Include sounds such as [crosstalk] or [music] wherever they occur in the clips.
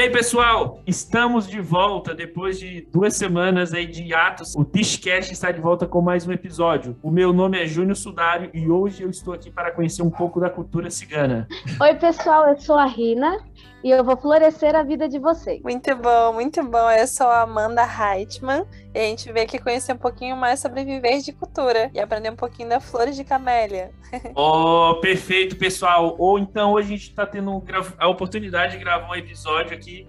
E aí, pessoal, estamos de volta depois de duas semanas aí de atos. O Tishcast está de volta com mais um episódio. O meu nome é Júnior Sudário e hoje eu estou aqui para conhecer um pouco da cultura cigana. Oi, pessoal, eu sou a Rina e eu vou florescer a vida de vocês. Muito bom, muito bom. Eu sou a Amanda Heitman e a gente veio aqui conhecer um pouquinho mais sobre viver de cultura e aprender um pouquinho da flores de camélia. [laughs] Oh, perfeito, pessoal. Ou então hoje a gente está tendo a oportunidade de gravar um episódio aqui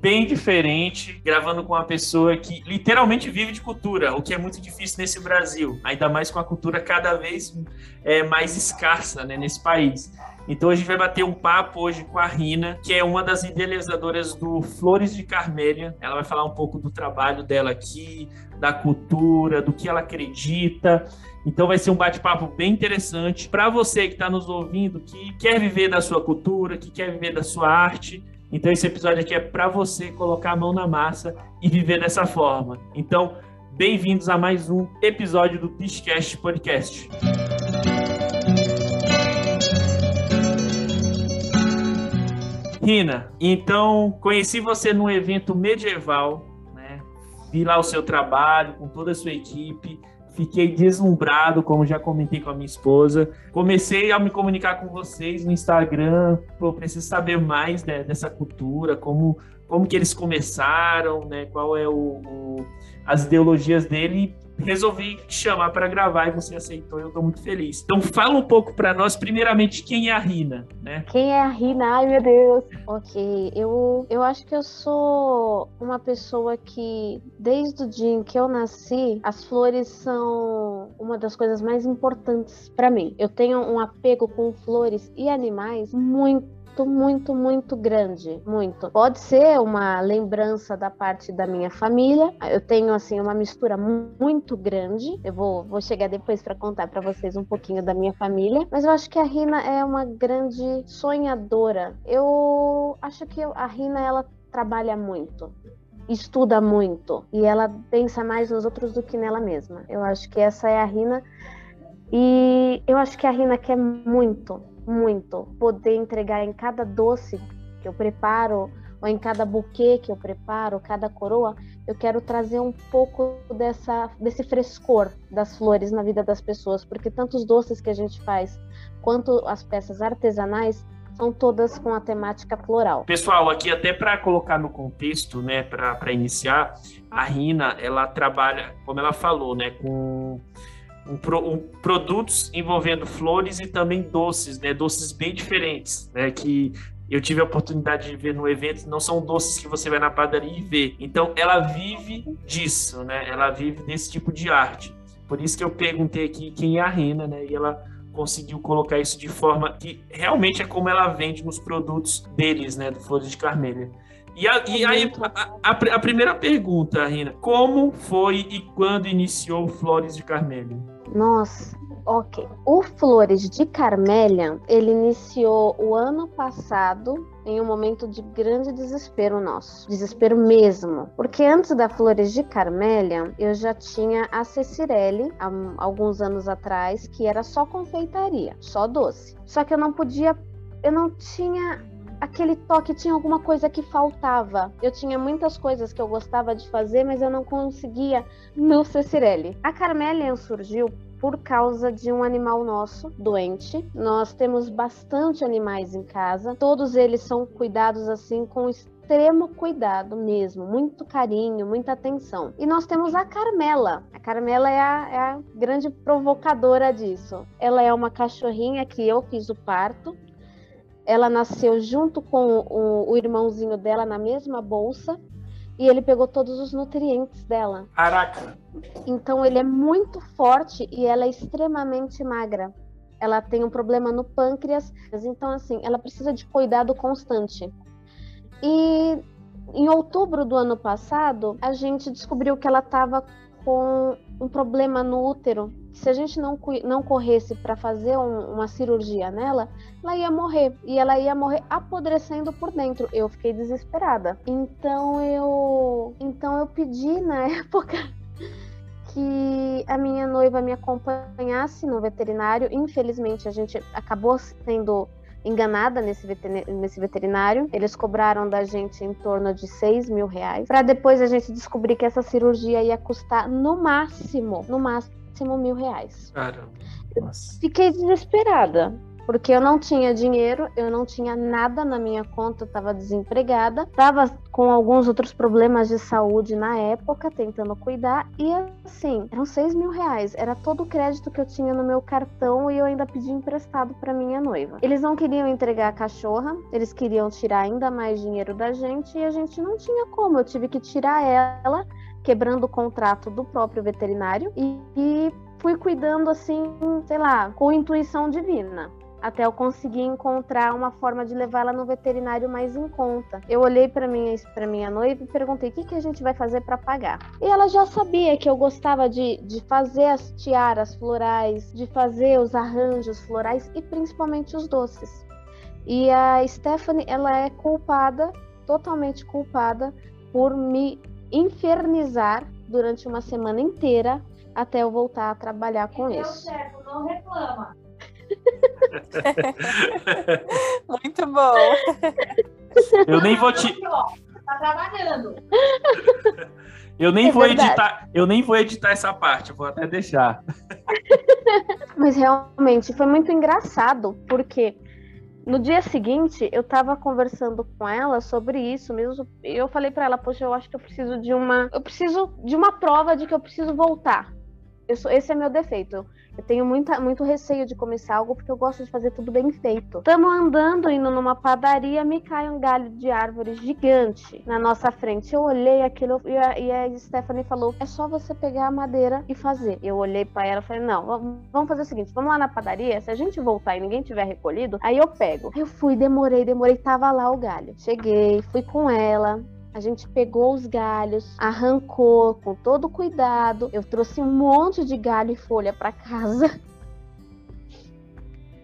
bem diferente, gravando com uma pessoa que literalmente vive de cultura, o que é muito difícil nesse Brasil, ainda mais com a cultura cada vez é, mais escassa né, nesse país. Então a gente vai bater um papo hoje com a Rina, que é uma das idealizadoras do Flores de Carmélia. Ela vai falar um pouco do trabalho dela aqui, da cultura, do que ela acredita. Então vai ser um bate-papo bem interessante para você que está nos ouvindo, que quer viver da sua cultura, que quer viver da sua arte. Então esse episódio aqui é para você colocar a mão na massa e viver dessa forma. Então, bem-vindos a mais um episódio do Tishcast Podcast. Rina, então conheci você num evento medieval, né? Vi lá o seu trabalho com toda a sua equipe, fiquei deslumbrado, como já comentei com a minha esposa. Comecei a me comunicar com vocês no Instagram, pô, preciso saber mais né, dessa cultura, como como que eles começaram, né? Qual é o, o as ideologias dele resolvi te chamar para gravar e você aceitou, eu estou muito feliz. Então fala um pouco para nós, primeiramente, quem é a Rina, né? Quem é a Rina? Ai, meu Deus. Ok, eu, eu acho que eu sou uma pessoa que, desde o dia em que eu nasci, as flores são uma das coisas mais importantes para mim. Eu tenho um apego com flores e animais muito muito, muito, grande, muito. Pode ser uma lembrança da parte da minha família. Eu tenho assim uma mistura muito grande. Eu vou, vou chegar depois para contar para vocês um pouquinho da minha família, mas eu acho que a Rina é uma grande sonhadora. Eu acho que a Rina ela trabalha muito estuda muito e ela pensa mais nos outros do que nela mesma. Eu acho que essa é a Rina e eu acho que a Rina quer muito, muito poder entregar em cada doce que eu preparo ou em cada buquê que eu preparo, cada coroa, eu quero trazer um pouco dessa, desse frescor das flores na vida das pessoas, porque tanto os doces que a gente faz quanto as peças artesanais são todas com a temática floral. Pessoal, aqui até para colocar no contexto, né, para iniciar, a Rina, ela trabalha, como ela falou, né, com um, um, produtos envolvendo flores e também doces, né? Doces bem diferentes, né? Que eu tive a oportunidade de ver no evento, não são doces que você vai na padaria e vê. Então, ela vive disso, né? Ela vive desse tipo de arte. Por isso que eu perguntei aqui quem é a Rena, né? E ela conseguiu colocar isso de forma que realmente é como ela vende nos produtos deles, né? Do Flores de Carmelha. E, a, e aí, a, a, a, primeira pergunta, Rina, como foi e quando iniciou Flores de Carmelha? Nossa, ok. O Flores de Carmélia, ele iniciou o ano passado em um momento de grande desespero nosso. Desespero mesmo. Porque antes da Flores de Carmélia, eu já tinha a Cecirelli, há alguns anos atrás, que era só confeitaria, só doce. Só que eu não podia, eu não tinha aquele toque tinha alguma coisa que faltava. Eu tinha muitas coisas que eu gostava de fazer, mas eu não conseguia no Cecirelli. A Carmelian surgiu por causa de um animal nosso doente. Nós temos bastante animais em casa, todos eles são cuidados assim com extremo cuidado mesmo, muito carinho, muita atenção. E nós temos a Carmela. A Carmela é a, é a grande provocadora disso. Ela é uma cachorrinha que eu fiz o parto ela nasceu junto com o, o, irmãozinho dela na mesma bolsa e ele pegou todos os nutrientes dela. Caraca! Então ele é muito forte e ela é extremamente magra. Ela tem um problema no pâncreas, então assim, ela precisa de cuidado constante. E em outubro do ano passado, a gente descobriu que ela estava com um problema no útero se a gente não, não corresse para fazer um, uma cirurgia nela, ela ia morrer. E ela ia morrer apodrecendo por dentro. Eu fiquei desesperada. Então eu, então eu pedi na [laughs] época que a minha noiva me acompanhasse no veterinário. Infelizmente, a gente acabou sendo enganada nesse, nesse veterinário. Eles cobraram da gente em torno de 6 mil reais. Para depois a gente descobrir que essa cirurgia ia custar no máximo, no máximo mil reais. Caramba. Fiquei desesperada porque eu não tinha dinheiro, eu não tinha nada na minha conta, estava desempregada, estava com alguns outros problemas de saúde na época, tentando cuidar, e assim, eram seis mil reais, era todo o crédito que eu tinha no meu cartão e eu ainda pedi emprestado para minha noiva. Eles não queriam entregar a cachorra, eles queriam tirar ainda mais dinheiro da gente e a gente não tinha como, eu tive que tirar ela quebrando o contrato do próprio veterinário e, e, fui cuidando assim, sei lá, com intuição divina até eu conseguir encontrar uma forma de levá-la no veterinário mais em conta. Eu olhei para minha para minha noiva e perguntei o que, que a gente vai fazer para pagar. E ela já sabia que eu gostava de, de fazer as tiaras florais, de fazer os arranjos florais e principalmente os doces. E a Stephanie, ela é culpada, totalmente culpada, por me infernizar durante uma semana inteira até eu voltar a trabalhar com isso. Certo, não reclama. [laughs] Muito bom. Eu nem vou te. Tá trabalhando. [laughs] Eu nem é vou verdade. editar, eu nem vou editar essa parte, vou até deixar. [laughs] Mas realmente foi muito engraçado, porque no dia seguinte eu tava conversando com ela sobre isso mesmo. E eu falei para ela, poxa, eu acho que eu preciso de uma, eu preciso de uma prova de que eu preciso voltar. Eu sou, esse é meu defeito. Eu tenho muita, muito receio de começar algo porque eu gosto de fazer tudo bem feito. Estamos andando, indo numa padaria, me cai um galho de árvore gigante na nossa frente. Eu olhei aquilo e a, e a Stephanie falou: é só você pegar a madeira e fazer. Eu olhei para ela e falei: não, vamos fazer o seguinte: vamos lá na padaria. Se a gente voltar e ninguém tiver recolhido, aí eu pego. Eu fui, demorei, demorei, tava lá o galho. Cheguei, fui com ela, a gente pegou os galhos, arrancou com todo cuidado. Eu trouxe um monte de galho e folha para casa. [laughs]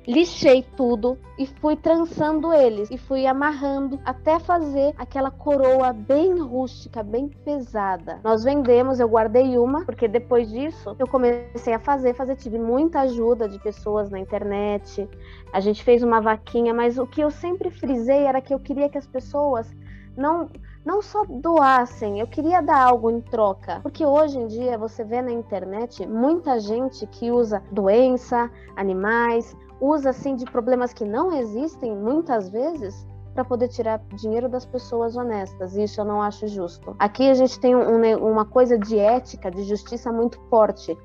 Lixei tudo e fui trançando eles e fui amarrando até fazer aquela coroa bem rústica, bem pesada. Nós vendemos, eu guardei uma, porque depois disso eu comecei a fazer, fazer, tive muita ajuda de pessoas na internet. A gente fez uma vaquinha, mas o que eu sempre frisei era que eu queria que as pessoas não não só doassem, eu queria dar algo em troca. Porque hoje em dia você vê na internet muita gente que usa doença, animais, usa assim de problemas que não existem muitas vezes para poder tirar dinheiro das pessoas honestas. Isso eu não acho justo. Aqui a gente tem um, uma coisa de ética, de justiça muito forte.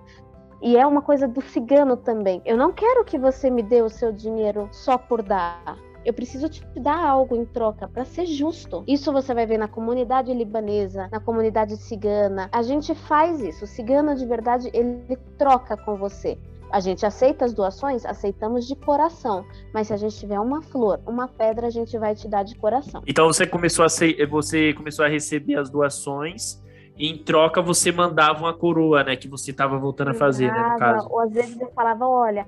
E é uma coisa do cigano também. Eu não quero que você me dê o seu dinheiro só por dar. Eu preciso te dar algo em troca para ser justo. Isso você vai ver na comunidade libanesa, na comunidade cigana. A gente faz isso. O cigano de verdade, ele troca com você. A gente aceita as doações? Aceitamos de coração. Mas se a gente tiver uma flor, uma pedra, a gente vai te dar de coração. Então você começou a, ser, você começou a receber as doações e em troca você mandava uma coroa, né? Que você estava voltando a fazer, né? No caso. Ou às vezes eu falava, olha,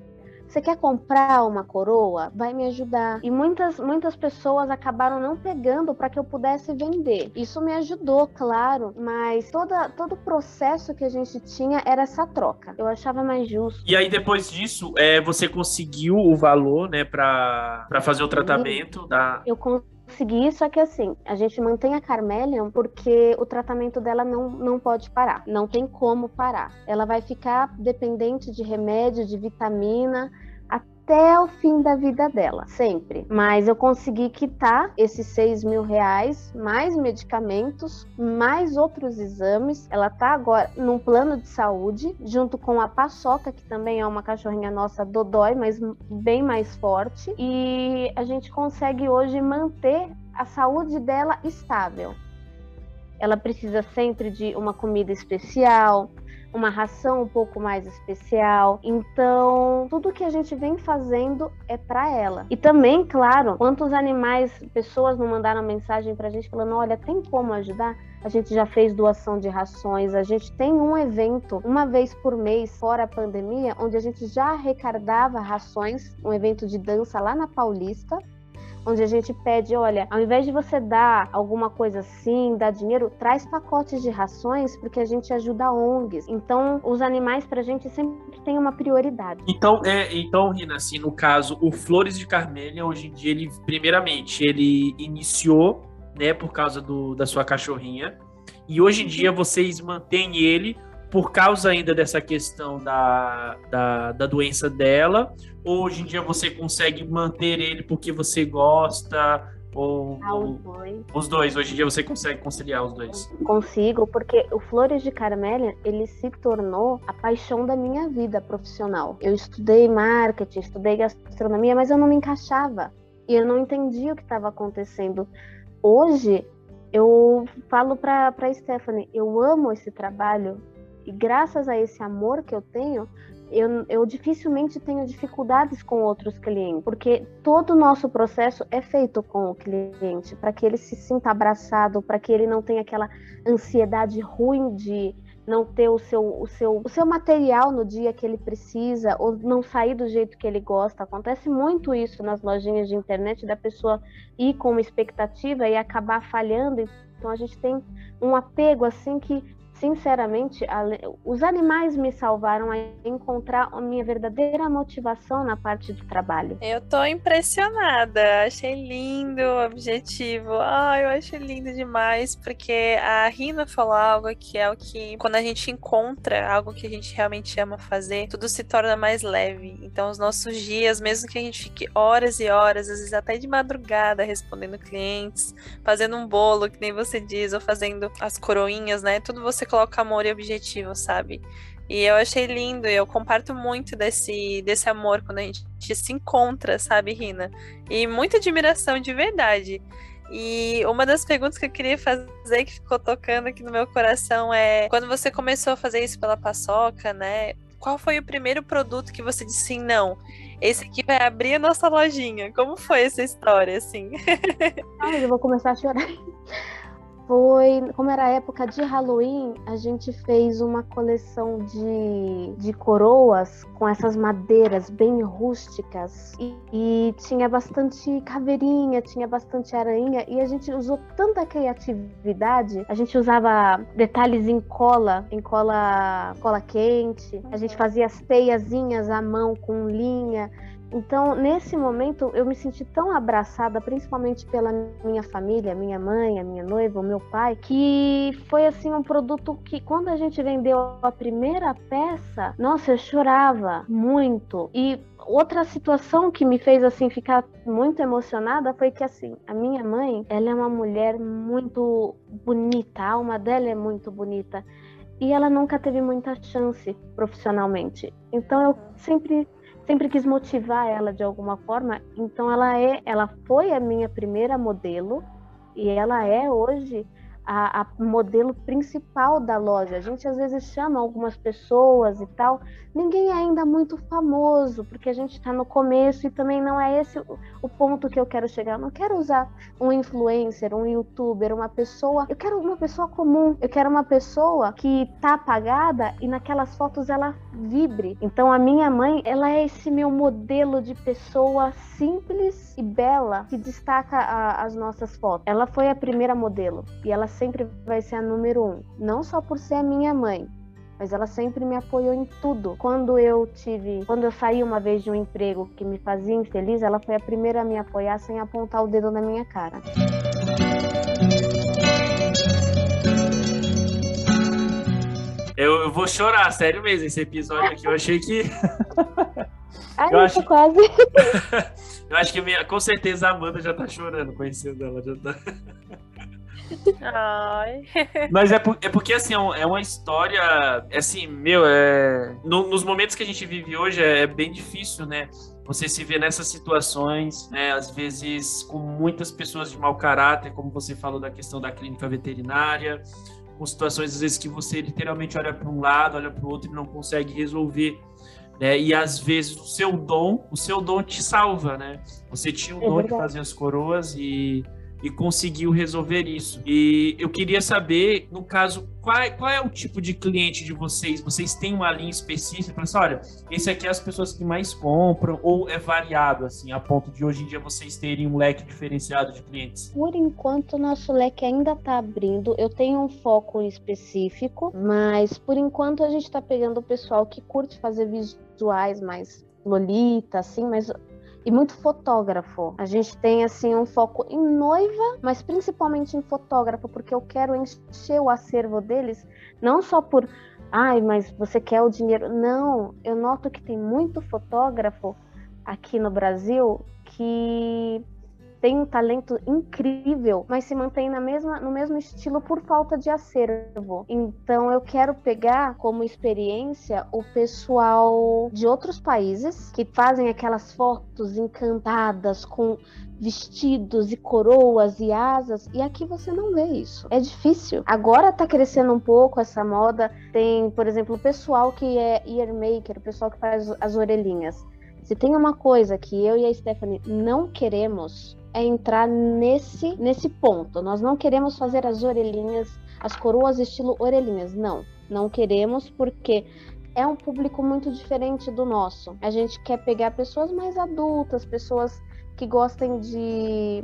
você quer comprar uma coroa? Vai me ajudar. E muitas, muitas pessoas acabaram não pegando para que eu pudesse vender. Isso me ajudou, claro, mas toda, todo o processo que a gente tinha era essa troca. Eu achava mais justo. E aí, depois disso, é, você conseguiu o valor, né, para fazer o tratamento da. Eu consegui conseguir, só que assim, a gente mantém a Carmelion porque o tratamento dela não, não pode parar, não tem como parar. Ela vai ficar dependente de remédio, de vitamina, até o fim da vida dela, sempre. Mas eu consegui quitar esses seis mil reais, mais medicamentos, mais outros exames. Ela tá agora num plano de saúde, junto com a Paçoca, que também é uma cachorrinha nossa dodói, mas bem mais forte. E a gente consegue hoje manter a saúde dela estável. Ela precisa sempre de uma comida especial, uma ração um pouco mais especial. Então, tudo que a gente vem fazendo é para ela. E também, claro, quantos animais, pessoas não mandaram mensagem pra gente falando: olha, tem como ajudar? A gente já fez doação de rações, a gente tem um evento uma vez por mês, fora a pandemia, onde a gente já arrecadava rações, um evento de dança lá na Paulista onde a gente pede, olha, ao invés de você dar alguma coisa assim, dar dinheiro, traz pacotes de rações porque a gente ajuda ONGs. Então, os animais pra gente sempre tem uma prioridade. Então, é, então, Rina, assim, no caso, o Flores de Carmélia, hoje em dia, ele, primeiramente, ele iniciou, né, por causa do, da sua cachorrinha, e hoje em dia vocês mantêm ele por causa ainda dessa questão da, da, da, doença dela? Ou hoje em dia você consegue manter ele porque você gosta? Ou, ah, os dois. Os dois, hoje em dia você consegue conciliar os dois? Consigo, porque o Flores de Carmélia, ele se tornou a paixão da minha vida profissional. Eu estudei marketing, estudei gastronomia, mas eu não me encaixava. E eu não entendia o que estava acontecendo. Hoje, eu falo para Stephanie, eu amo esse trabalho, e graças a esse amor que eu tenho, eu, eu, dificilmente tenho dificuldades com outros clientes, porque todo o nosso processo é feito com o cliente, para que ele se sinta abraçado, para que ele não tenha aquela ansiedade ruim de não ter o seu, o, seu, o seu material no dia que ele precisa, ou não sair do jeito que ele gosta. Acontece muito isso nas lojinhas de internet, da pessoa ir com uma expectativa e acabar falhando. Então a gente tem um apego assim que sinceramente, os animais me salvaram a encontrar a minha verdadeira motivação na parte do trabalho. Eu tô impressionada, achei lindo o objetivo. Ah, eu achei lindo demais, porque a Rina falou algo que é o que, quando a gente encontra algo que a gente realmente ama fazer, tudo se torna mais leve. Então, os nossos dias, mesmo que a gente fique horas e horas, às vezes até de madrugada, respondendo clientes, fazendo um bolo, que nem você diz, ou fazendo as coroinhas, né? Tudo você coloca amor e objetivo, sabe? E eu achei lindo, eu comparto muito desse, desse amor quando a gente se encontra, sabe, Rina? E muita admiração de verdade. E uma das perguntas que eu queria fazer, que ficou tocando aqui no meu coração, é: quando você começou a fazer isso pela paçoca, né? Qual foi o primeiro produto que você disse sim, não? Esse aqui vai abrir a nossa lojinha. Como foi essa história, assim? Ai, eu vou começar a chorar foi, como era época de Halloween, a gente fez uma coleção de, de coroas com essas madeiras bem rústicas e, e tinha bastante caveirinha, tinha bastante aranha e a gente usou tanta criatividade. A gente usava detalhes em cola, em cola, cola quente. A gente fazia as teiazinhas à mão com linha. Então, nesse momento, eu me senti tão abraçada, principalmente pela minha família, minha mãe, a minha noiva, o meu pai, que foi assim um produto que, quando a gente vendeu a primeira peça, nossa, eu chorava muito. E outra situação que me fez assim ficar muito emocionada foi que assim a minha mãe ela é uma mulher muito bonita a alma dela é muito bonita e ela nunca teve muita chance profissionalmente então eu sempre sempre quis motivar ela de alguma forma. Então ela é, ela foi a minha primeira modelo e ela é hoje a, a, modelo principal da loja. A gente às vezes chama algumas pessoas e tal, ninguém é ainda muito famoso, porque a gente está no começo e também não é esse o, o, ponto que eu quero chegar. Eu não quero usar um influencer, um youtuber, uma pessoa. Eu quero uma pessoa comum. Eu quero uma pessoa que tá apagada e naquelas fotos ela vibre. Então a minha mãe, ela é esse meu modelo de pessoa simples e bela que destaca a, as nossas fotos. Ela foi a primeira modelo e ela sempre vai ser a número um. Não só por ser a minha mãe, mas ela sempre me apoiou em tudo. Quando eu tive, quando eu saí uma vez de um emprego que me fazia infeliz, ela foi a primeira a me apoiar sem apontar o dedo na minha cara. Eu, eu vou chorar, sério mesmo, esse episódio aqui. Eu achei que. [laughs] Ai, eu acho... quase. [laughs] eu acho que minha... com certeza a Amanda já tá chorando conhecendo ela. Já tá... Ai. [laughs] Mas é, por, é porque, assim, é, é uma história. Assim, meu, é. No, nos momentos que a gente vive hoje é, é bem difícil, né? Você se vê nessas situações, né? Às vezes com muitas pessoas de mau caráter, como você falou da questão da clínica veterinária, com situações às vezes que você literalmente olha para um lado, olha para o outro e não consegue resolver. Né? E às vezes o seu dom, o seu dom te salva, né? Você tinha o é dom de fazer as coroas e e conseguiu resolver isso. E eu queria saber, no caso, qual, é, qual é o tipo de cliente de vocês? Vocês têm uma linha específica assim, olha, esse aqui é as pessoas que mais compram, ou é variado, assim, a ponto de hoje em dia vocês terem um leque diferenciado de clientes? Por enquanto, nosso leque ainda está abrindo. Eu tenho um foco específico, mas por enquanto a gente está pegando o pessoal que curte fazer visuais mais lolita, assim, mas e muito fotógrafo. A gente tem assim um foco em noiva, mas principalmente em fotógrafo, porque eu quero encher o acervo deles, não só por, ai, mas você quer o dinheiro. Não, eu noto que tem muito fotógrafo aqui no Brasil que tem um talento incrível, mas se mantém na mesma, no mesmo estilo por falta de acervo. Então eu quero pegar como experiência o pessoal de outros países que fazem aquelas fotos encantadas com vestidos e coroas e asas, e aqui você não vê isso. É difícil. Agora tá crescendo um pouco essa moda. Tem, por exemplo, o pessoal que é ear maker, o pessoal que faz as orelhinhas. Se tem uma coisa que eu e a Stephanie não queremos é entrar nesse, nesse ponto. Nós não queremos fazer as orelhinhas, as coroas estilo orelhinhas. Não, não queremos porque é um público muito diferente do nosso. A gente quer pegar pessoas mais adultas, pessoas que gostem de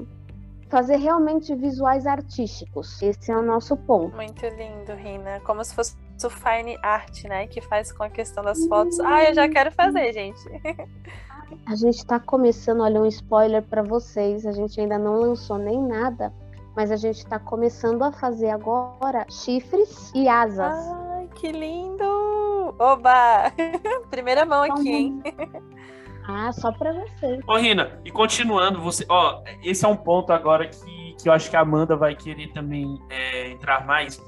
fazer realmente visuais artísticos. Esse é o nosso ponto. Muito lindo, Rina. Como se fosse o fine art, né? Que faz com a questão das fotos. Ah, eu já quero fazer, gente. [laughs] A gente está começando, olha, um spoiler para vocês. A gente ainda não lançou nem nada, mas a gente está começando a fazer agora chifres e asas. Ai, que lindo! Oba! [laughs] Primeira mão aqui, hein? Ah, só para você. Ô, Rina, e continuando, você, ó, esse é um ponto agora que, que eu acho que a Amanda vai querer também é, entrar mais.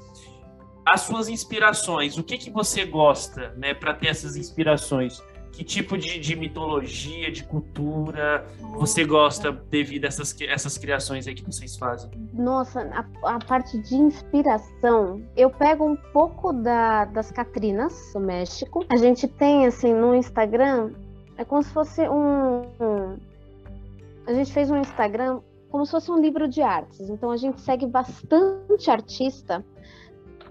As suas inspirações, o que que você gosta, né, para ter essas inspirações? Que tipo de, de, mitologia, de cultura você gosta devido a essas, essas criações aí que vocês fazem? Nossa, a, a parte de inspiração, eu pego um pouco da, das Catrinas do México. A gente tem, assim, no Instagram, é como se fosse um, um a gente fez um Instagram como se fosse um livro de artes. Então a gente segue bastante artista,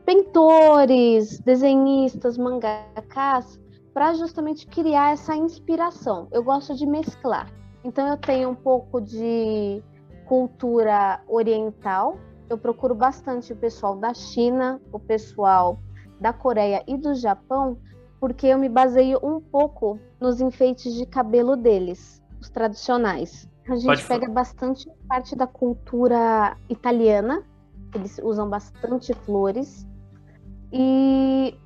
pintores, desenhistas, mangakas, para justamente criar essa inspiração. Eu gosto de mesclar. Então eu tenho um pouco de cultura oriental. Eu procuro bastante o pessoal da China, o pessoal da Coreia e do Japão, porque eu me baseio um pouco nos enfeites de cabelo deles, os tradicionais. A gente Pode pega falar. bastante parte da cultura italiana, eles usam bastante flores. E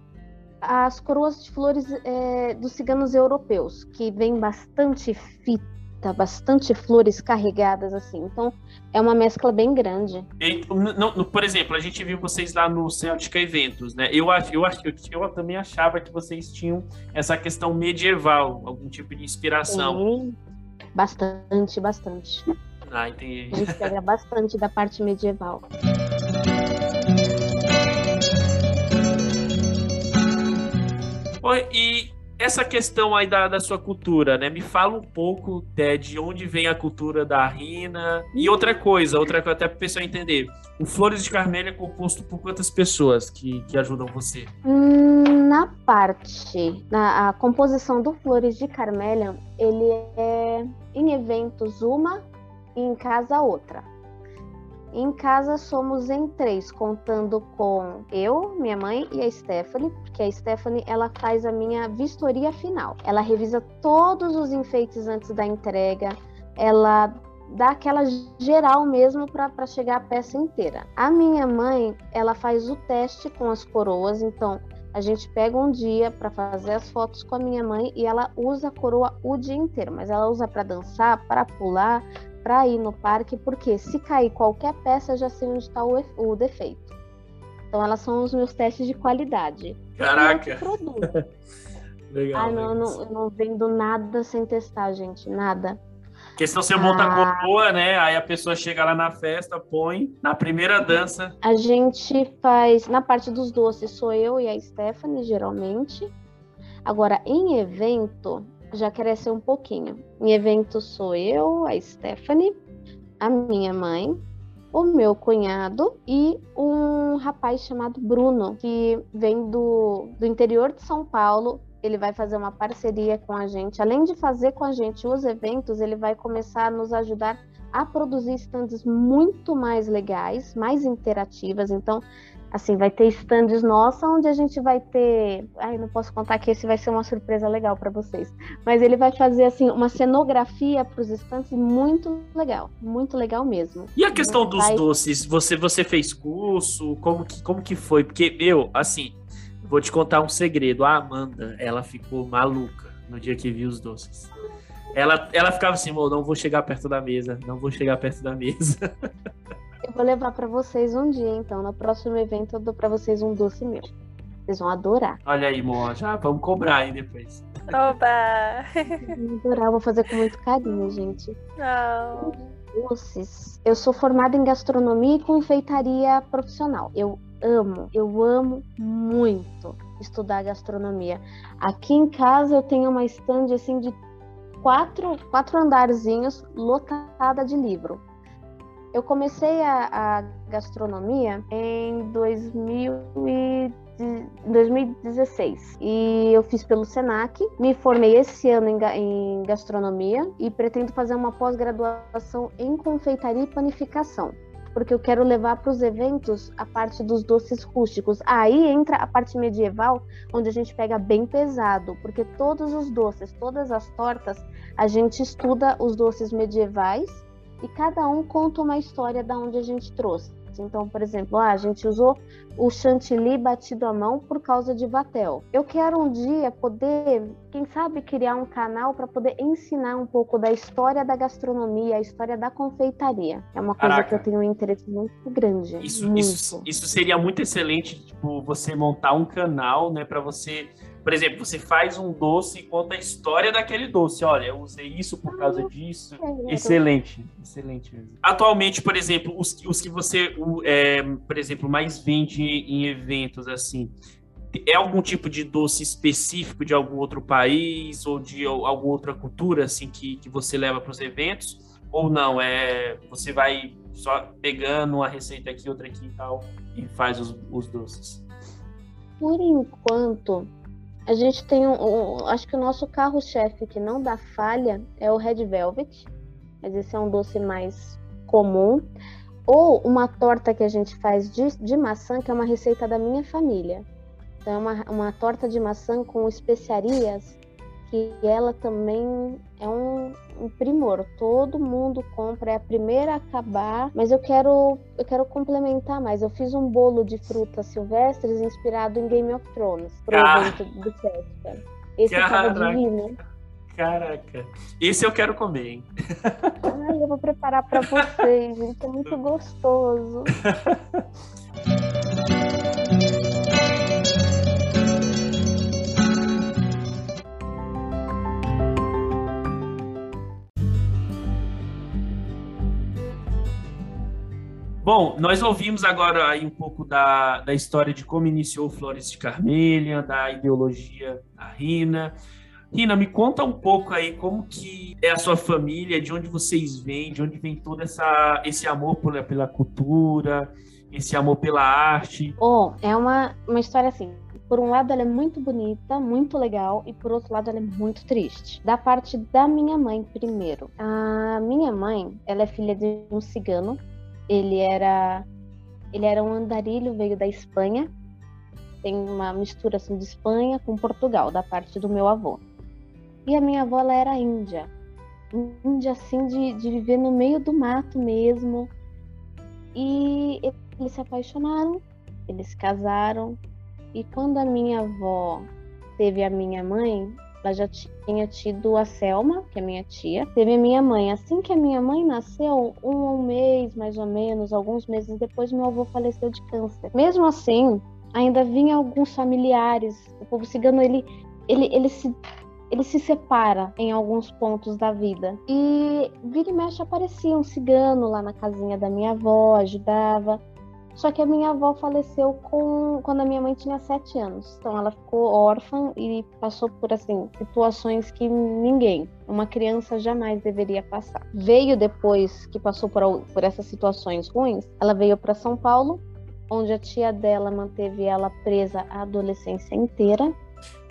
as coroas de flores é, dos ciganos europeus, que vem bastante fita, bastante flores carregadas assim. Então é uma mescla bem grande. E, não, por exemplo, a gente viu vocês lá no Celtica Eventos, né? Eu acho, eu acho, eu, eu também achava que vocês tinham essa questão medieval, algum tipo de inspiração. Sim, bastante, bastante. Ah, entendi. A gente pega bastante da parte medieval. [laughs] E essa questão aí da, da sua cultura, né? Me fala um pouco né, de onde vem a cultura da Rina. E outra coisa, outra coisa, até para o pessoal entender. O Flores de Carmélia é composto por quantas pessoas que, que ajudam você? Hum, na parte, na composição do Flores de Carmélia, ele é em eventos uma e em casa outra. Em casa somos em três, contando com eu, minha mãe e a Stephanie, porque a Stephanie ela faz a minha vistoria final. Ela revisa todos os enfeites antes da entrega, ela dá aquela geral mesmo para chegar a peça inteira. A minha mãe, ela faz o teste com as coroas, então a gente pega um dia para fazer as fotos com a minha mãe e ela usa a coroa o dia inteiro, mas ela usa para dançar, para pular, para ir no parque, porque se cair qualquer peça, eu já sei onde está o, o, defeito. Então, elas são os meus testes de qualidade. Caraca! [laughs] Legal. Ah, não, não, eu não vendo nada sem testar, gente, nada. Porque se você monta ah, a coroa, né? Aí a pessoa chega lá na festa, põe na primeira dança. A gente faz na parte dos doces, sou eu e a Stephanie, geralmente. Agora, em evento, já cresceu um pouquinho. Em evento sou eu, a Stephanie, a minha mãe, o meu cunhado e um rapaz chamado Bruno, que vem do, do interior de São Paulo. Ele vai fazer uma parceria com a gente. Além de fazer com a gente os eventos, ele vai começar a nos ajudar a produzir stands muito mais legais, mais interativas. Então, Assim, vai ter stands nossa onde a gente vai ter. Ai, não posso contar que esse vai ser uma surpresa legal para vocês. Mas ele vai fazer assim uma cenografia para os stands muito legal, muito legal mesmo. E a questão dos vai... doces, você você fez curso? Como que como que foi? Porque eu, assim, vou te contar um segredo. A Amanda, ela ficou maluca no dia que viu os doces. Ela, ela ficava assim, não vou chegar perto da mesa, não vou chegar perto da mesa. [laughs] Eu vou levar para vocês um dia, então. No próximo evento eu dou para vocês um doce meu. Vocês vão adorar. Olha aí, Mo, já vamos cobrar aí depois. Oba! Vou adorar, vou fazer com muito carinho, gente. Não. Doces. Eu sou formada em gastronomia e confeitaria profissional. Eu amo, eu amo muito estudar gastronomia. Aqui em casa eu tenho uma estande assim de quatro, quatro andarzinhos lotada de livro. Eu comecei a, a gastronomia em 2016 e eu fiz pelo Senac. Me formei esse ano em gastronomia e pretendo fazer uma pós-graduação em confeitaria e panificação porque eu quero levar para os eventos a parte dos doces rústicos. Aí entra a parte medieval, onde a gente pega bem pesado, porque todos os doces, todas as tortas, a gente estuda os doces medievais e cada um conta uma história da onde a gente trouxe. Então, por exemplo, ah, a gente usou o chantilly batido à mão por causa de Vatel. Eu quero um dia poder, quem sabe, criar um canal para poder ensinar um pouco da história da gastronomia, a história da confeitaria. É uma coisa Caraca. que eu tenho um interesse muito grande. Isso, muito. isso, isso seria muito excelente, tipo, você montar um canal, né, para você por exemplo, você faz um doce e conta a história daquele doce. Olha, eu usei isso por causa ah, disso. Excelente, excelente. Atualmente, por exemplo, os, os que você, é, por exemplo, mais vende em eventos assim, é algum tipo de doce específico de algum outro país ou de alguma outra cultura assim que, que você leva para os eventos? Ou não? É você vai só pegando uma receita aqui, outra aqui e tal e faz os, os doces? Por enquanto, a gente tem um, um acho que o nosso carro-chefe que não dá falha é o Red Velvet, mas esse é um doce mais comum. Ou uma torta que a gente faz de, de maçã, que é uma receita da minha família. Então é uma, uma torta de maçã com especiarias que ela também é um, um, primor. Todo mundo compra, é a primeira a acabar, mas eu quero eu quero complementar mais. Eu fiz um bolo de frutas silvestres inspirado em Game of Thrones pro ah. evento do festival. Esse Caraca. tava divino. Caraca, esse eu quero comer, hein? Ai, eu vou preparar para vocês, gente. É muito [laughs] gostoso. [laughs] Bom, nós ouvimos agora aí um pouco da, da história de como iniciou Flores de Carmelha, da ideologia da Rina. Rina, me conta um pouco aí como que é a sua família, de onde vocês vêm, de onde vem todo essa, esse amor pela, pela cultura, esse amor pela arte. Bom, é uma, uma história assim, por um lado ela é muito bonita, muito legal, e por outro lado ela é muito triste. Da parte da minha mãe primeiro. A minha mãe, ela é filha de um cigano ele era ele era um andarilho, veio da Espanha. Tem uma mistura assim de Espanha com Portugal, da parte do meu avô. E a minha avó ela era índia. Índia assim de, de viver no meio do mato mesmo. E eles se apaixonaram, eles se casaram. E quando a minha avó teve a minha mãe, ela já tinha tido a Selma, que é minha tia, teve a minha mãe. Assim que a minha mãe nasceu, um, um mês mais ou menos, alguns meses depois, meu avô faleceu de câncer. Mesmo assim, ainda vinha alguns familiares. O povo cigano ele, ele, ele se ele se separa em alguns pontos da vida. E vira e mexe aparecia um cigano lá na casinha da minha avó, ajudava. Só que a minha avó faleceu com quando a minha mãe tinha sete anos. Então ela ficou órfã e passou por assim situações que ninguém, uma criança jamais deveria passar. Veio depois que passou por, por essas situações ruins, ela veio para São Paulo, onde a tia dela manteve ela presa a adolescência inteira.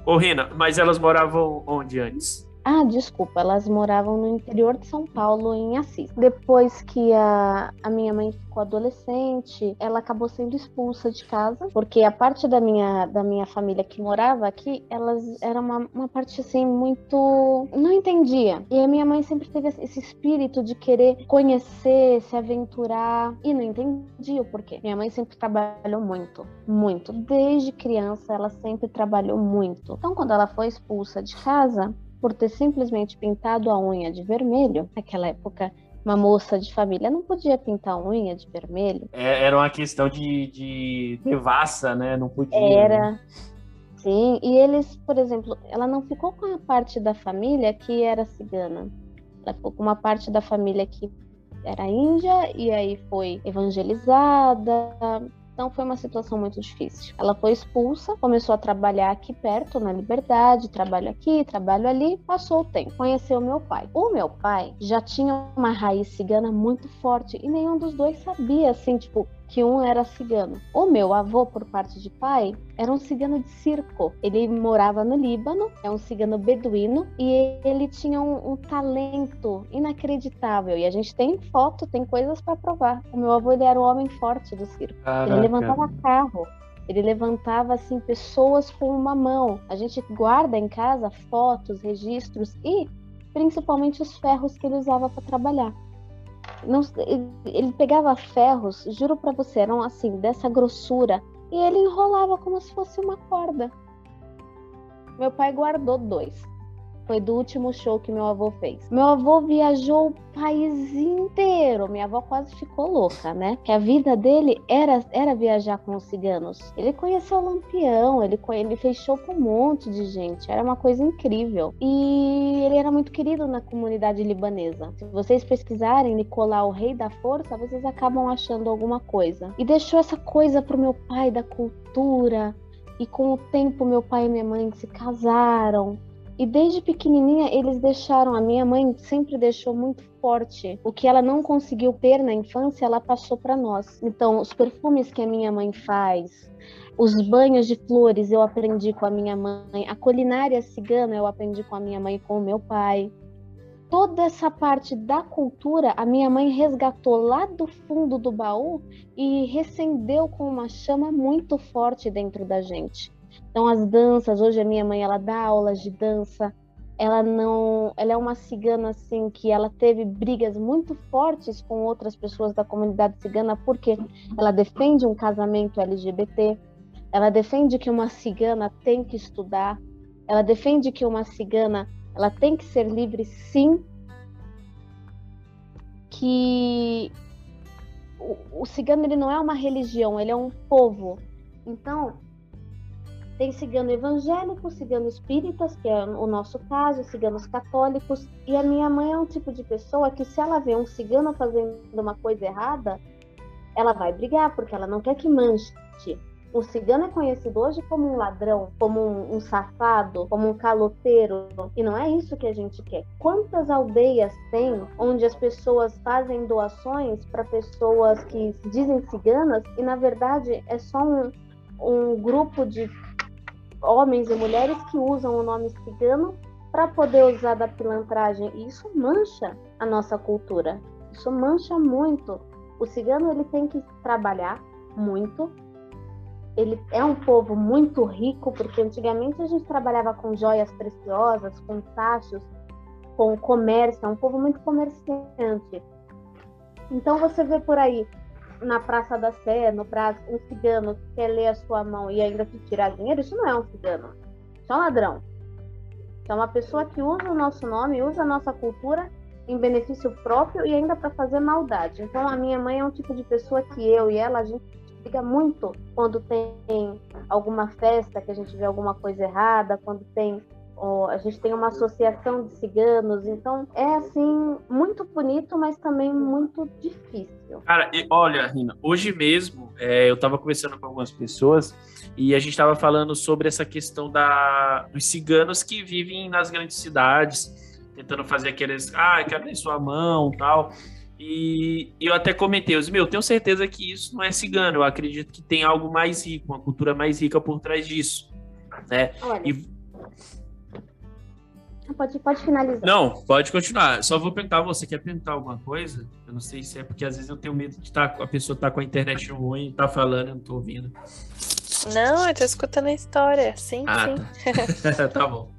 Ô, Rina, mas elas moravam onde antes? Ah, desculpa, elas moravam no interior de São Paulo, em Assis. Depois que a, a minha mãe ficou adolescente, ela acabou sendo expulsa de casa, porque a parte da minha, da minha família que morava aqui, elas era uma, uma parte assim muito. não entendia. E a minha mãe sempre teve esse espírito de querer conhecer, se aventurar, e não entendia o porquê. Minha mãe sempre trabalhou muito, muito. Desde criança, ela sempre trabalhou muito. Então, quando ela foi expulsa de casa, por ter simplesmente pintado a unha de vermelho, naquela época uma moça de família não podia pintar a unha de vermelho. É, era uma questão de, de devassa, né? Não podia. Era. Né? Sim, e eles, por exemplo, ela não ficou com a parte da família que era cigana. Ela ficou com uma parte da família que era índia e aí foi evangelizada, então foi uma situação muito difícil. Ela foi expulsa, começou a trabalhar aqui perto, na Liberdade, trabalho aqui, trabalho ali, passou o tempo. Conheceu meu pai. O meu pai já tinha uma raiz cigana muito forte e nenhum dos dois sabia, assim, tipo, que um era cigano. O meu avô, por parte de pai, era um cigano de circo. Ele morava no Líbano, é um cigano beduíno e ele tinha um, um talento inacreditável. E a gente tem foto, tem coisas para provar. O meu avô ele era o homem forte do circo. Caraca. Ele levantava carro. Ele levantava assim pessoas com uma mão. A gente guarda em casa fotos, registros e principalmente os ferros que ele usava para trabalhar. Não, ele pegava ferros, juro para você, eram assim, dessa grossura, e ele enrolava como se fosse uma corda. Meu pai guardou dois. Foi do último show que meu avô fez. Meu avô viajou o país inteiro. Minha avó quase ficou louca, né? Que a vida dele era, era viajar com os ciganos. Ele conheceu o Lampião, ele, ele fez show com um monte de gente. Era uma coisa incrível. E ele era muito querido na comunidade libanesa. Se vocês pesquisarem Nicolau, o rei da força, vocês acabam achando alguma coisa. E deixou essa coisa pro meu pai da cultura. E com o tempo, meu pai e minha mãe se casaram e desde pequenininha eles deixaram, a minha mãe sempre deixou muito forte. O que ela não conseguiu ter na infância, ela passou para nós. Então, os perfumes que a minha mãe faz, os banhos de flores eu aprendi com a minha mãe, a culinária cigana eu aprendi com a minha mãe e com o meu pai. Toda essa parte da cultura, a minha mãe resgatou lá do fundo do baú e recendeu com uma chama muito forte dentro da gente. Então as danças, hoje a minha mãe ela dá aulas de dança. Ela não, ela é uma cigana assim que ela teve brigas muito fortes com outras pessoas da comunidade cigana porque ela defende um casamento LGBT. Ela defende que uma cigana tem que estudar. Ela defende que uma cigana ela tem que ser livre, sim. Que o, o cigano ele não é uma religião, ele é um povo. Então, tem cigano evangélico, cigano espíritas, que é o nosso caso, ciganos católicos. E a minha mãe é um tipo de pessoa que, se ela vê um cigano fazendo uma coisa errada, ela vai brigar, porque ela não quer que manche. O cigano é conhecido hoje como um ladrão, como um, um, safado, como um caloteiro, e não é isso que a gente quer. Quantas aldeias tem onde as pessoas fazem doações para pessoas que dizem ciganas e na verdade é só um, um grupo de homens e mulheres que usam o nome cigano para poder usar da pilantragem. E isso mancha a nossa cultura. Isso mancha muito. O cigano ele tem que trabalhar muito. Ele é um povo muito rico, porque antigamente a gente trabalhava com joias preciosas, com tachos, com comércio, é um povo muito comerciante. Então você vê por aí na Praça da Sé, no prazo, um cigano que quer ler a sua mão e ainda te tirar dinheiro, isso não é um cigano. Isso é um ladrão. Isso é uma pessoa que usa o nosso nome, usa a nossa cultura em benefício próprio e ainda para fazer maldade. Então, a minha mãe é um tipo de pessoa que eu e ela, a gente fica muito quando tem alguma festa, que a gente vê alguma coisa errada, quando tem a gente tem uma associação de ciganos, então é assim muito bonito, mas também muito difícil. Cara, e, olha, Rina, hoje mesmo é, eu estava conversando com algumas pessoas e a gente estava falando sobre essa questão da, dos ciganos que vivem nas grandes cidades, tentando fazer aqueles, ah, cadê sua mão tal. E eu até comentei, eu disse, meu, tenho certeza que isso não é cigano, eu acredito que tem algo mais rico, uma cultura mais rica por trás disso. Né? Olha, e... Pode, pode finalizar. Não, pode continuar. Só vou perguntar, você quer perguntar alguma coisa? Eu não sei se é porque às vezes eu tenho medo de tá, a pessoa tá com a internet ruim, tá falando, eu não tô ouvindo. Não, eu tô escutando a história. Sim, ah, sim. Tá. [laughs] tá bom.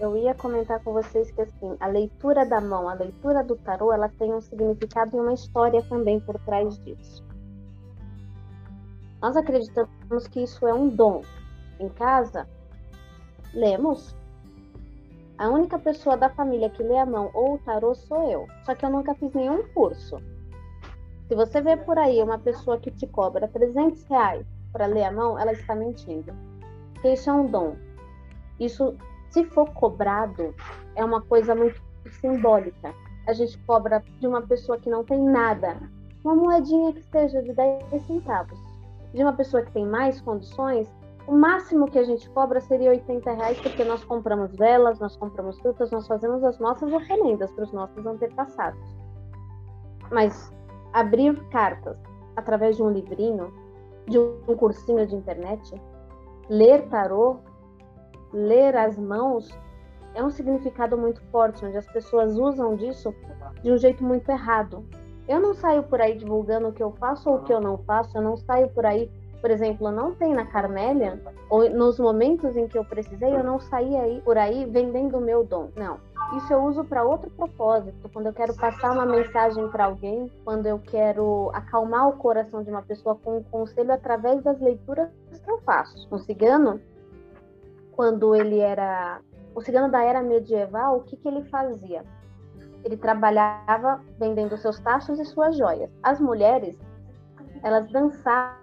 Eu ia comentar com vocês que assim, a leitura da mão, a leitura do tarô, ela tem um significado e uma história também por trás disso. Nós acreditamos que isso é um dom. Em casa, lemos. A única pessoa da família que lê a mão ou o tarô sou eu. Só que eu nunca fiz nenhum curso. Se você vê por aí uma pessoa que te cobra 300 reais para ler a mão, ela está mentindo. Porque isso é um dom. Isso se for cobrado, é uma coisa muito simbólica. A gente cobra de uma pessoa que não tem nada, uma moedinha que seja de 10 centavos. De uma pessoa que tem mais condições, o máximo que a gente cobra seria 80 reais, porque nós compramos velas, nós compramos frutas, nós fazemos as nossas oferendas para os nossos antepassados. Mas abrir cartas através de um livrinho, de um cursinho de internet, ler tarô, ler as mãos é um significado muito forte, onde as pessoas usam disso de um jeito muito errado. Eu não saio por aí divulgando o que eu faço ou o que eu não faço, eu não saio por aí, por exemplo, não tenho na Carmélia, ou nos momentos em que eu precisei, eu não saí aí por aí vendendo o meu dom. Não. Isso eu uso para outro propósito, quando eu quero passar uma mensagem para alguém, quando eu quero acalmar o coração de uma pessoa com um conselho através das leituras que eu faço. Um cigano, quando ele era o cigano da era medieval, o que, que ele fazia? Ele trabalhava vendendo seus tachos e suas joias. As mulheres, elas dançavam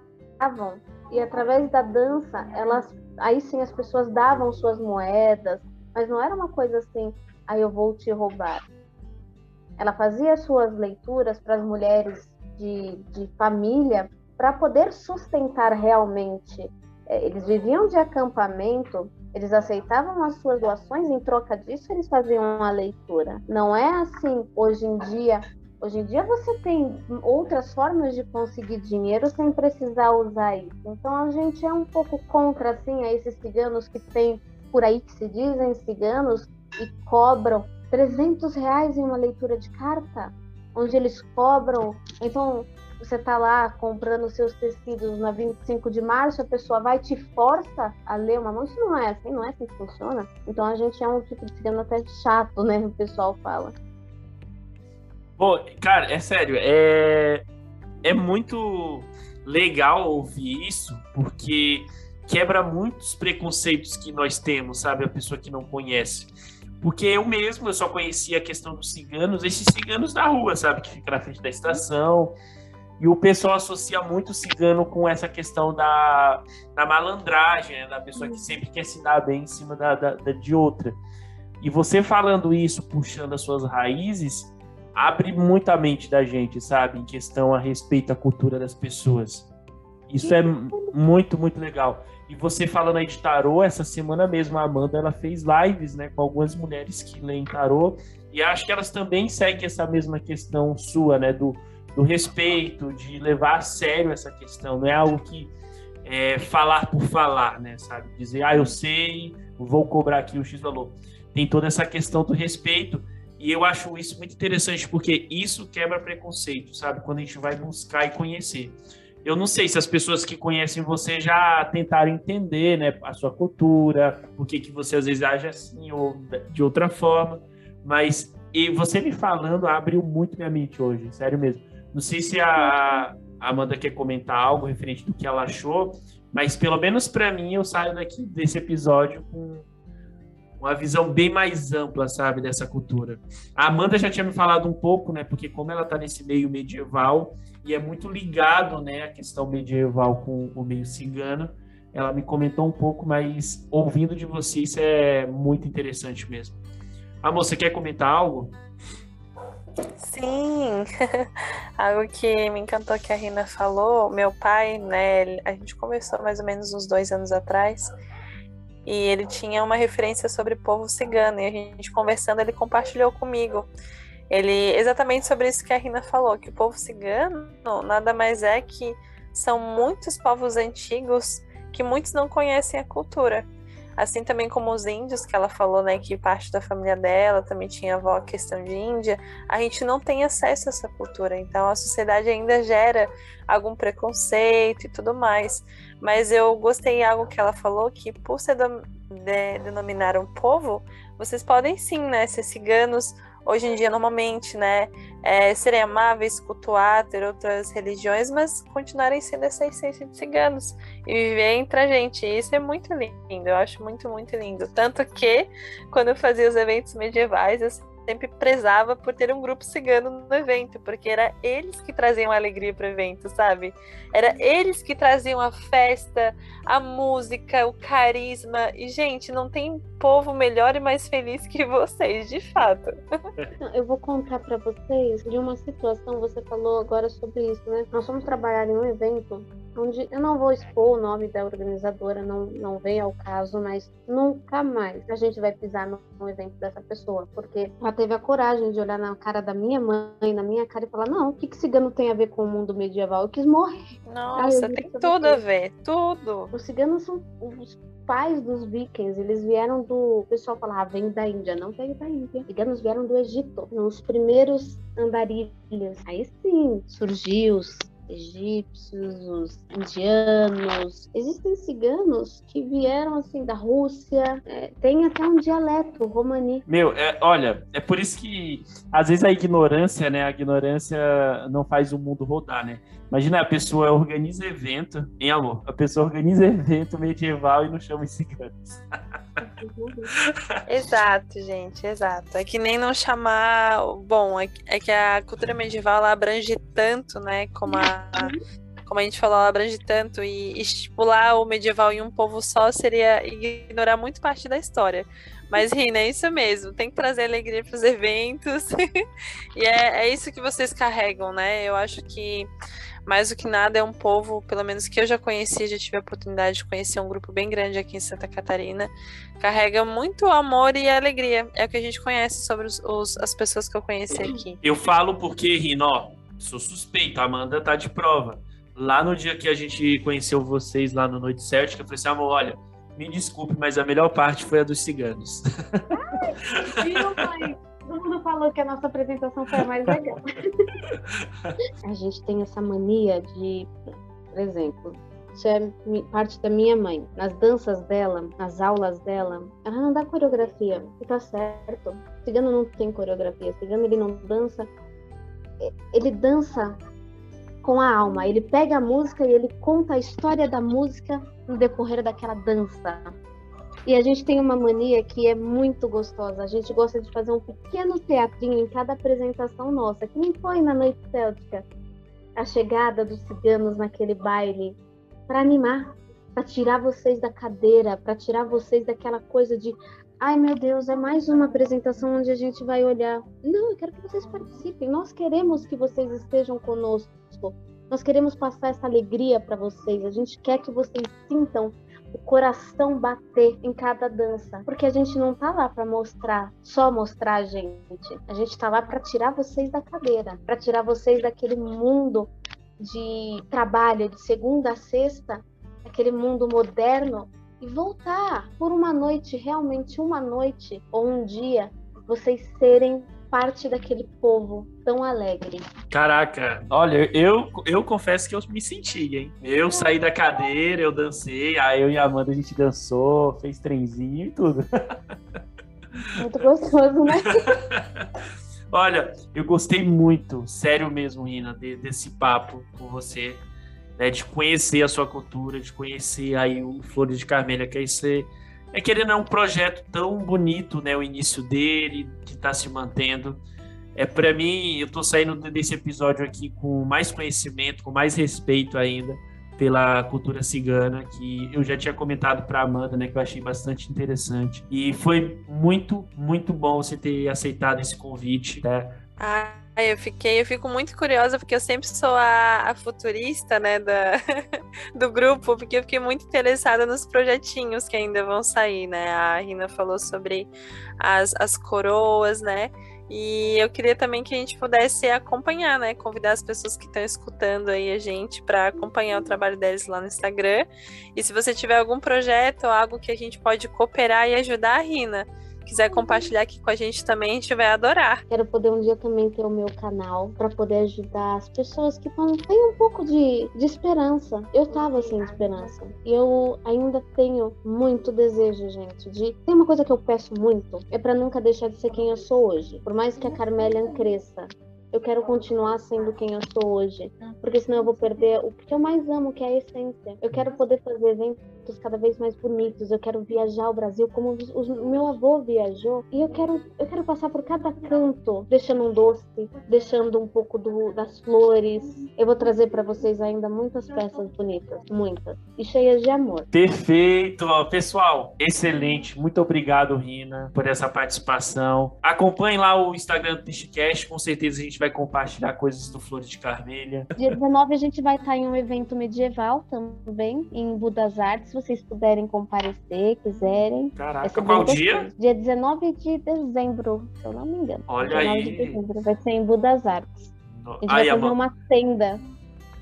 e através da dança, elas aí sim as pessoas davam suas moedas, mas não era uma coisa assim, aí eu vou te roubar. Ela fazia suas leituras para as mulheres de, de família para poder sustentar realmente. É, eles viviam de acampamento eles aceitavam as suas doações, em troca disso eles faziam a leitura. Não é assim hoje em dia. Hoje em dia você tem outras formas de conseguir dinheiro sem precisar usar isso. Então a gente é um pouco contra assim a esses ciganos que tem por aí que se dizem ciganos e cobram 300 reais em uma leitura de carta, onde eles cobram. Então você está lá comprando seus tecidos na 25 de março, a pessoa vai te força a ler uma mão. Isso não é assim, não é assim que funciona. Então a gente é um tipo de cigano até chato, né? O pessoal fala. Bom, cara, é sério, é, é muito legal ouvir isso, porque quebra muitos preconceitos que nós temos, sabe? A pessoa que não conhece. Porque eu mesmo, eu só conhecia a questão dos ciganos, esses ciganos da rua, sabe? Que fica na frente da estação, e o pessoal associa muito o cigano com essa questão da, da malandragem, né? da pessoa que sempre quer se dar bem em cima da, da, da, de outra. E você falando isso, puxando as suas raízes, abre muito a mente da gente, sabe? Em questão a respeito à cultura das pessoas. Isso é muito, muito legal. E você falando aí de tarô, essa semana mesmo a Amanda ela fez lives, né, com algumas mulheres que leem tarô, e acho que elas também seguem essa mesma questão sua, né, do do respeito, de levar a sério essa questão. Não é algo que é, falar por falar, né? Sabe? Dizer, ah, eu sei, vou cobrar aqui o X valor. Tem toda essa questão do respeito. E eu acho isso muito interessante, porque isso quebra preconceito, sabe? Quando a gente vai buscar e conhecer. Eu não sei se as pessoas que conhecem você já tentaram entender né, a sua cultura, por que, você às vezes age assim ou de outra forma, mas e você me falando abriu muito minha mente hoje, sério mesmo. Não sei se a Amanda quer comentar algo referente do que ela achou, mas pelo menos para mim eu saio daqui desse episódio com uma visão bem mais ampla, sabe, dessa cultura. A Amanda já tinha me falado um pouco, né, porque como ela está nesse meio medieval e é muito ligado, né, a questão medieval com o meio cigano, ela me comentou um pouco, mas ouvindo de você isso é muito interessante mesmo. A moça quer comentar algo? Sim, [laughs] algo que me encantou que a Rina falou, meu pai, né, a gente conversou mais ou menos uns dois anos atrás, e ele tinha uma referência sobre povo cigano, e a gente conversando, ele compartilhou comigo. Ele, exatamente sobre isso que a Rina falou, que o povo cigano nada mais é que são muitos povos antigos que muitos não conhecem a cultura. Assim também como os índios, que ela falou, né, que parte da família dela também tinha avó questão de Índia, a gente não tem acesso a essa cultura. Então a sociedade ainda gera algum preconceito e tudo mais. Mas eu gostei de algo que ela falou, que por ser de, denominar um povo, vocês podem sim, né, ser ciganos hoje em dia normalmente, né, é, serem amáveis, cultuar, ter outras religiões, mas continuarem sendo essa essência de ciganos e viver entre a gente. Isso é muito lindo, eu acho muito, muito lindo. Tanto que, quando eu fazia os eventos medievais, eu sempre prezava por ter um grupo cigano no evento, porque era eles que traziam alegria para o evento, sabe? Era eles que traziam a festa, a música, o carisma. E, gente, não tem povo melhor e mais feliz que vocês, de fato. [laughs] Eu vou contar para vocês de uma situação, você falou agora sobre isso, né? Nós fomos trabalhar em um evento onde eu não vou expor o nome da organizadora, não, não vem ao caso, mas nunca mais a gente vai pisar no, evento dessa pessoa, porque ela teve a coragem de olhar na cara da minha mãe, na minha cara e falar: não, o que, que cigano tem a ver com o mundo medieval? Eu quis morrer. Nossa, tem tudo a ver, tudo. Os ciganos são os pais dos vikings, eles vieram do. O pessoal falava, ah, vem da Índia. Não veio da Índia. Os ciganos vieram do Egito. Nos primeiros andarilhos. Aí sim, surgiu os egípcios, os indianos. Existem ciganos que vieram assim da Rússia. É, tem até um dialeto romani. Meu, é, olha, é por isso que às vezes a ignorância, né? A ignorância não faz o mundo rodar, né? Imagina a pessoa organiza evento, em amor, a pessoa organiza evento medieval e não chama os ciganos. [laughs] [laughs] exato, gente, exato. É que nem não chamar. Bom, é, é que a cultura medieval abrange tanto, né? Como a. Como a gente falou, ela abrange tanto e estipular o medieval em um povo só seria ignorar muito parte da história. Mas, Rina, é isso mesmo. Tem que trazer alegria para os eventos. [laughs] e é, é isso que vocês carregam, né? Eu acho que mais do que nada é um povo, pelo menos que eu já conheci, já tive a oportunidade de conhecer um grupo bem grande aqui em Santa Catarina, carrega muito amor e alegria. É o que a gente conhece sobre os, os, as pessoas que eu conheci aqui. Eu falo porque, Rino, ó, sou suspeito, a Amanda tá de prova. Lá no dia que a gente conheceu vocês lá no Noite Céltica, eu falei assim, amor, olha, me desculpe, mas a melhor parte foi a dos ciganos. Ai, viu, mãe? todo mundo falou que a nossa apresentação foi a mais legal. a gente tem essa mania de, por exemplo, isso é parte da minha mãe. Nas danças dela, nas aulas dela, ela não dá coreografia. E tá certo. O cigano não tem coreografia. O cigano ele não dança. Ele dança com a alma. Ele pega a música e ele conta a história da música no decorrer daquela dança. E a gente tem uma mania que é muito gostosa. A gente gosta de fazer um pequeno teatrinho em cada apresentação nossa. Que nem foi na Noite Céltica. A chegada dos ciganos naquele baile. Para animar, para tirar vocês da cadeira, para tirar vocês daquela coisa de ai meu Deus, é mais uma apresentação onde a gente vai olhar. Não, eu quero que vocês participem. Nós queremos que vocês estejam conosco. Nós queremos passar essa alegria para vocês. A gente quer que vocês sintam o coração bater em cada dança, porque a gente não tá lá para mostrar, só mostrar a gente. A gente tá lá para tirar vocês da cadeira, para tirar vocês daquele mundo de trabalho de segunda a sexta, aquele mundo moderno e voltar por uma noite, realmente uma noite ou um dia, vocês serem parte daquele povo tão alegre. Caraca, olha, eu, eu confesso que eu me senti, hein? Eu saí da cadeira, eu dancei, aí eu e a Amanda a gente dançou, fez trenzinho e tudo. [laughs] Muito gostoso, né? [laughs] olha, eu gostei muito, sério mesmo, Rina, de, desse papo com você. Né, de conhecer a sua cultura, de conhecer aí o Flores de Carmelha, que aí você é querendo é um projeto tão bonito, né? O início dele, que está se mantendo. É para mim, eu estou saindo desse episódio aqui com mais conhecimento, com mais respeito ainda pela cultura cigana, que eu já tinha comentado para Amanda, né, que eu achei bastante interessante. E foi muito, muito bom você ter aceitado esse convite, né? Ah, Aí eu fiquei, eu fico muito curiosa, porque eu sempre sou a, a futurista, né, da, [laughs] do grupo, porque eu fiquei muito interessada nos projetinhos que ainda vão sair, né? A Rina falou sobre as, as coroas, né? E eu queria também que a gente pudesse acompanhar, né? Convidar as pessoas que estão escutando aí a gente para acompanhar o trabalho deles lá no Instagram. E se você tiver algum projeto ou algo que a gente pode cooperar e ajudar a Rina, quiser compartilhar aqui com a gente também, a gente vai adorar. Quero poder um dia também ter o meu canal para poder ajudar as pessoas que não têm um pouco de, de esperança. Eu tava sem esperança. E eu ainda tenho muito desejo, gente, de. Tem uma coisa que eu peço muito, é para nunca deixar de ser quem eu sou hoje. Por mais que a Carmelian cresça, eu quero continuar sendo quem eu sou hoje, porque senão eu vou perder o que eu mais amo, que é a essência. Eu quero poder fazer eventos cada vez mais bonitos, eu quero viajar o Brasil como o meu avô viajou, e eu quero, eu quero passar por cada canto, deixando um doce, deixando um pouco do, das flores. Eu vou trazer para vocês ainda muitas peças bonitas, muitas, e cheias de amor. Perfeito, pessoal, excelente. Muito obrigado, Rina, por essa participação. Acompanhe lá o Instagram do Tichcast, com certeza a gente vai compartilhar coisas do Flores de Carmelha. Dia 19 a gente vai estar em um evento medieval também, em Budas Artes, se vocês puderem comparecer, quiserem. Caraca, qual dia? Dia 19 de dezembro, se eu não me engano. Olha aí. De dezembro, vai ser em Budas Artes. No... A gente vai fazer uma tenda.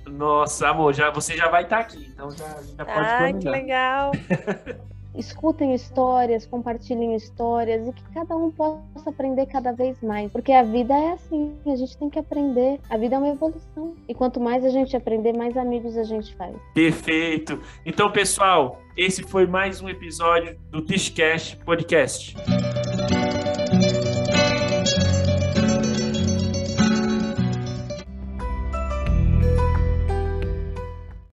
Nossa, amor, já, você já vai estar aqui, então já, já pode Ah, que legal. [laughs] escutem histórias, compartilhem histórias e que cada um possa aprender cada vez mais. Porque a vida é assim, a gente tem que aprender. A vida é uma evolução. E quanto mais a gente aprender, mais amigos a gente faz. Perfeito. Então, pessoal, esse foi mais um episódio do Tishcast Podcast.